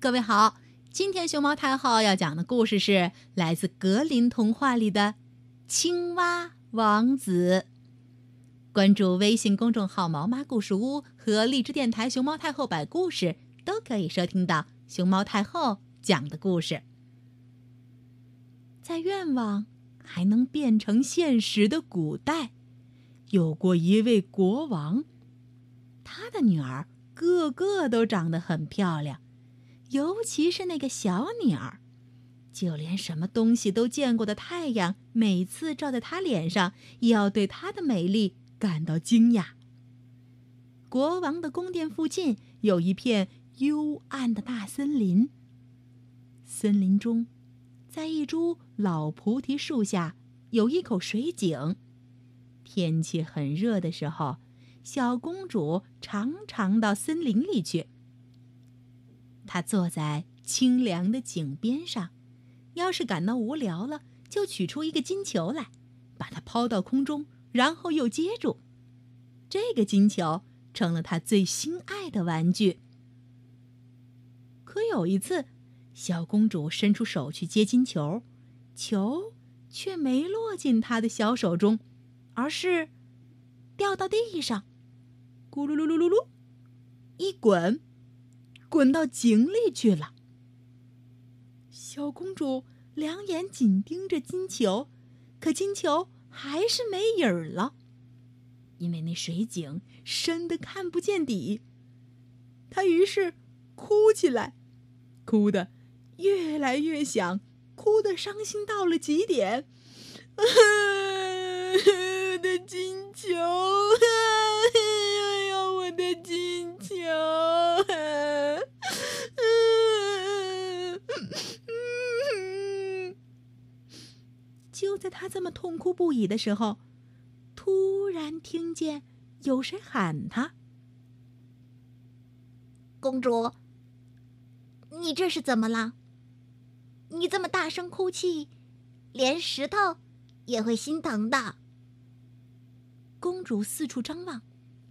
各位好，今天熊猫太后要讲的故事是来自格林童话里的《青蛙王子》。关注微信公众号“毛妈故事屋”和荔枝电台“熊猫太后摆故事”，都可以收听到熊猫太后讲的故事。在愿望还能变成现实的古代，有过一位国王，他的女儿个个都长得很漂亮，尤其是那个小鸟，就连什么东西都见过的太阳，每次照在她脸上，也要对她的美丽。感到惊讶。国王的宫殿附近有一片幽暗的大森林。森林中，在一株老菩提树下，有一口水井。天气很热的时候，小公主常常到森林里去。她坐在清凉的井边上，要是感到无聊了，就取出一个金球来，把它抛到空中。然后又接住，这个金球成了他最心爱的玩具。可有一次，小公主伸出手去接金球，球却没落进她的小手中，而是掉到地上，咕噜噜噜噜噜，一滚，滚到井里去了。小公主两眼紧盯着金球，可金球。还是没影儿了，因为那水井深的看不见底。她于是哭起来，哭得越来越响，哭得伤心到了极点。我的金球，哎呀，我的金球！就在他这么痛哭不已的时候，突然听见有谁喊他：“公主，你这是怎么了？你这么大声哭泣，连石头也会心疼的。”公主四处张望，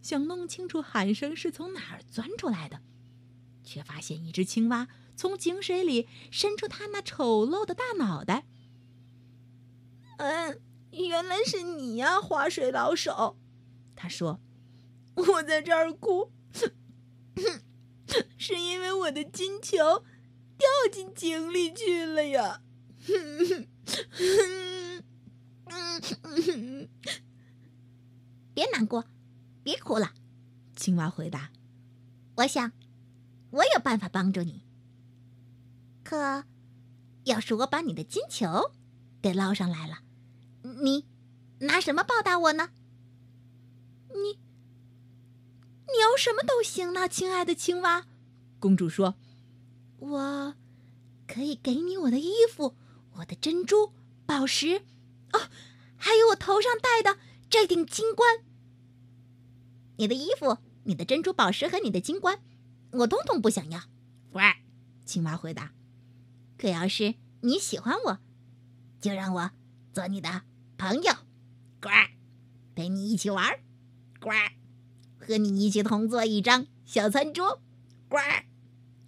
想弄清楚喊声是从哪儿钻出来的，却发现一只青蛙从井水里伸出它那丑陋的大脑袋。嗯，原来是你呀，划水老手。他说：“我在这儿哭，是因为我的金球掉进井里去了呀。”别难过，别哭了。青蛙回答：“我想，我有办法帮助你。可，要是我把你的金球给捞上来了。”你拿什么报答我呢？你你要什么都行呢，亲爱的青蛙。公主说：“我可以给你我的衣服、我的珍珠、宝石，哦，还有我头上戴的这顶金冠。你的衣服、你的珍珠宝石和你的金冠，我通通不想要。”喂，青蛙回答：“可要是你喜欢我，就让我做你的。”朋友，呱，陪你一起玩，呱，和你一起同坐一张小餐桌，呱，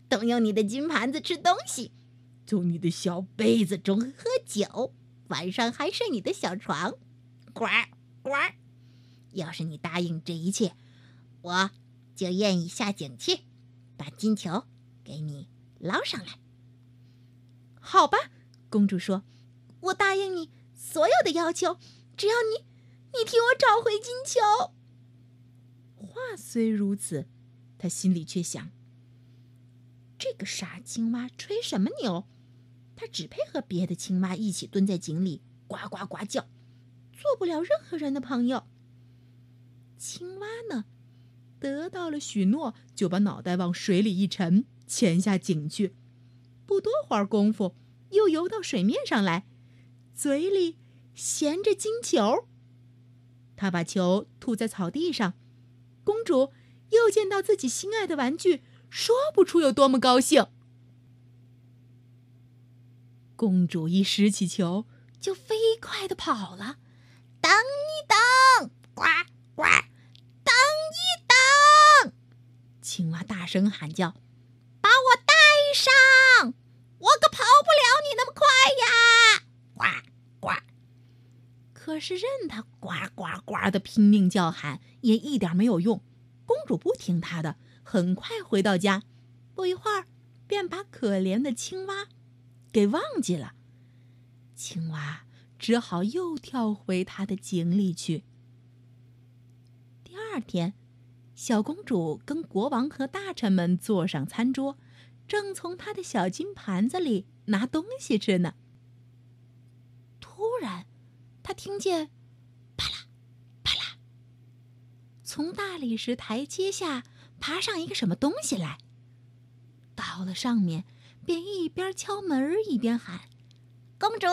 动用你的金盘子吃东西，从你的小杯子中喝酒，晚上还睡你的小床，呱呱。要是你答应这一切，我就愿意下井去，把金球给你捞上来。好吧，公主说：“我答应你。”所有的要求，只要你，你替我找回金球。话虽如此，他心里却想：这个傻青蛙吹什么牛？他只配和别的青蛙一起蹲在井里呱呱呱叫，做不了任何人的朋友。青蛙呢，得到了许诺，就把脑袋往水里一沉，潜下井去。不多会儿功夫，又游到水面上来。嘴里衔着金球，他把球吐在草地上，公主又见到自己心爱的玩具，说不出有多么高兴。公主一拾起球，就飞快的跑了。等一等，呱呱！等一等！青蛙大声喊叫：“把我带上！我可跑不了你那么快呀！呱呱！可是任他呱呱呱的拼命叫喊，也一点没有用。公主不听他的，很快回到家，不一会儿便把可怜的青蛙给忘记了。青蛙只好又跳回它的井里去。第二天，小公主跟国王和大臣们坐上餐桌，正从她的小金盘子里拿东西吃呢。突然，他听见“啪啦啪啦”，从大理石台阶下爬上一个什么东西来。到了上面，便一边敲门一边喊。公主，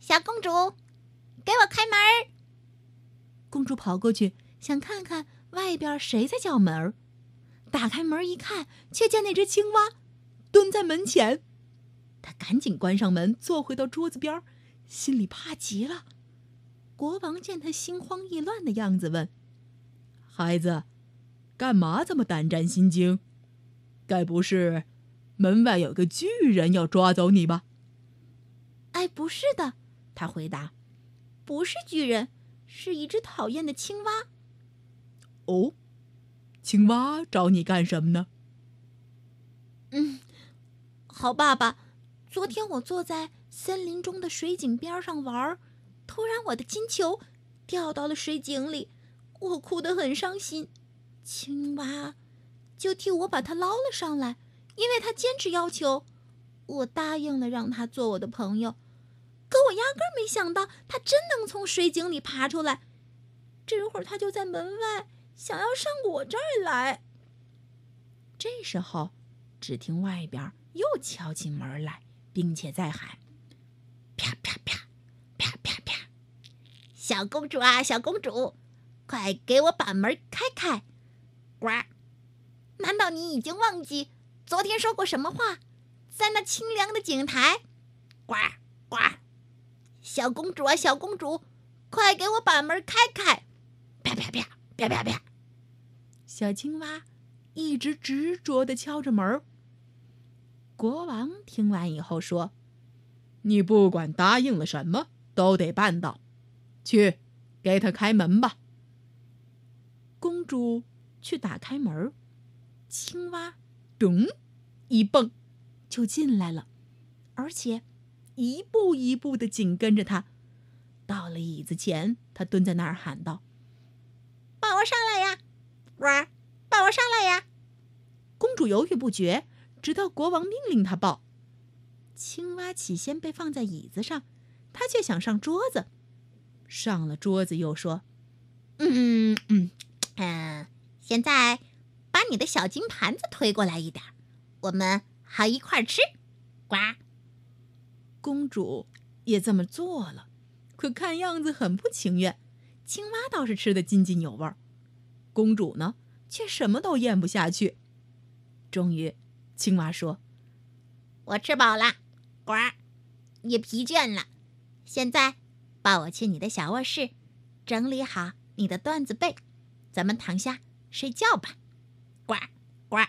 小公主，给我开门！公主跑过去，想看看外边谁在叫门。打开门一看，却见那只青蛙蹲在门前。她赶紧关上门，坐回到桌子边，心里怕极了。国王见他心慌意乱的样子，问：“孩子，干嘛这么胆战心惊？该不是门外有个巨人要抓走你吧？”哎，不是的，他回答：“不是巨人，是一只讨厌的青蛙。”哦，青蛙找你干什么呢？嗯，好爸爸，昨天我坐在森林中的水井边上玩，突然我的金球掉到了水井里，我哭得很伤心。青蛙就替我把它捞了上来，因为他坚持要求，我答应了让他做我的朋友。可我压根儿没想到，他真能从水井里爬出来。这会儿他就在门外，想要上我这儿来。这时候，只听外边又敲起门来，并且在喊：“啪啪啪，啪啪啪！小公主啊，小公主，快给我把门开开！”呱！难道你已经忘记昨天说过什么话？在那清凉的井台，呱呱！小公主啊，小公主，快给我把门开开！啪啪啪啪啪啪！小青蛙一直执着的敲着门。国王听完以后说：“你不管答应了什么，都得办到。去，给他开门吧。”公主去打开门，青蛙咚一蹦就进来了，而且。一步一步的紧跟着他，到了椅子前，他蹲在那儿喊道：“抱我上来呀，娃儿，抱我上来呀！”公主犹豫不决，直到国王命令她抱。青蛙起先被放在椅子上，他却想上桌子。上了桌子又说：“嗯嗯嗯，现在把你的小金盘子推过来一点，我们好一块吃。”呱。公主也这么做了，可看样子很不情愿。青蛙倒是吃得津津有味儿，公主呢，却什么都咽不下去。终于，青蛙说：“我吃饱了，呱，也疲倦了。现在，抱我去你的小卧室，整理好你的缎子被，咱们躺下睡觉吧。”呱呱。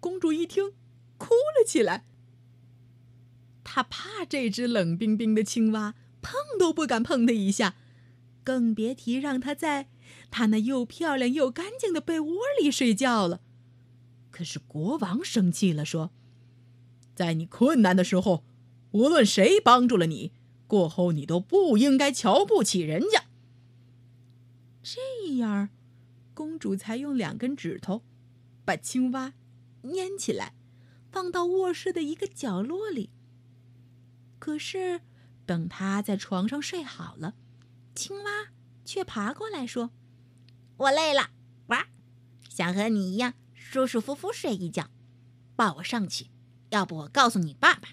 公主一听，哭了起来。他怕这只冷冰冰的青蛙，碰都不敢碰它一下，更别提让它在他那又漂亮又干净的被窝里睡觉了。可是国王生气了，说：“在你困难的时候，无论谁帮助了你，过后你都不应该瞧不起人家。”这样，公主才用两根指头把青蛙粘起来，放到卧室的一个角落里。可是，等他在床上睡好了，青蛙却爬过来说：“我累了，哇，想和你一样舒舒服服睡一觉，抱我上去。要不我告诉你爸爸。”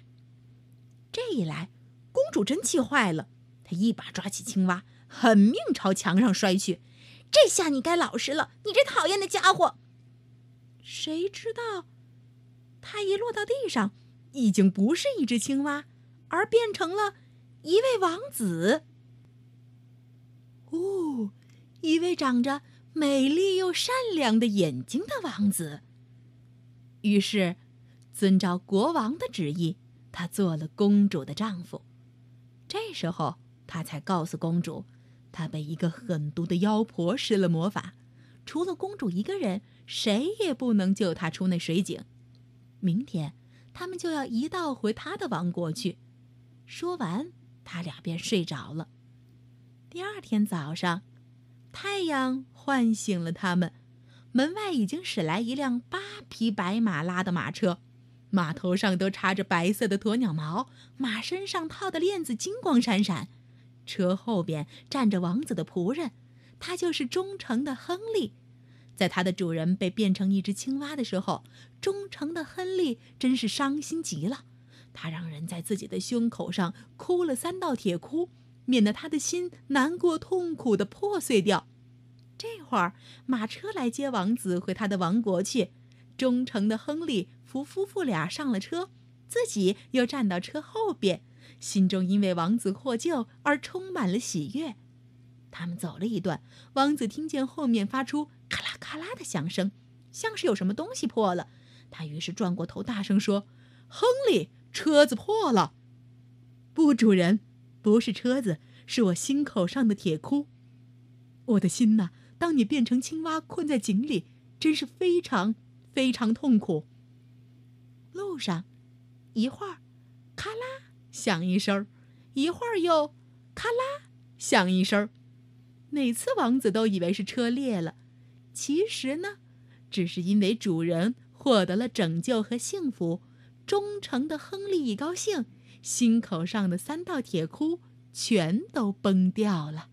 这一来，公主真气坏了，她一把抓起青蛙，狠命朝墙上摔去。这下你该老实了，你这讨厌的家伙！谁知道，他一落到地上，已经不是一只青蛙。而变成了一位王子，哦，一位长着美丽又善良的眼睛的王子。于是，遵照国王的旨意，他做了公主的丈夫。这时候，他才告诉公主，他被一个狠毒的妖婆施了魔法，除了公主一个人，谁也不能救他出那水井。明天，他们就要一道回他的王国去。说完，他俩便睡着了。第二天早上，太阳唤醒了他们。门外已经驶来一辆八匹白马拉的马车，马头上都插着白色的鸵鸟毛，马身上套的链子金光闪闪。车后边站着王子的仆人，他就是忠诚的亨利。在他的主人被变成一只青蛙的时候，忠诚的亨利真是伤心极了。他让人在自己的胸口上哭了三道铁窟，免得他的心难过痛苦的破碎掉。这会儿，马车来接王子回他的王国去。忠诚的亨利扶夫妇俩上了车，自己又站到车后边，心中因为王子获救而充满了喜悦。他们走了一段，王子听见后面发出咔啦咔啦的响声，像是有什么东西破了。他于是转过头，大声说：“亨利，车子破了！”“不，主人，不是车子，是我心口上的铁箍。我的心呐！”当你变成青蛙困在井里，真是非常非常痛苦。路上，一会儿，咔啦响一声一会儿又咔啦响一声每次王子都以为是车裂了，其实呢，只是因为主人获得了拯救和幸福。忠诚的亨利一高兴，心口上的三道铁箍全都崩掉了。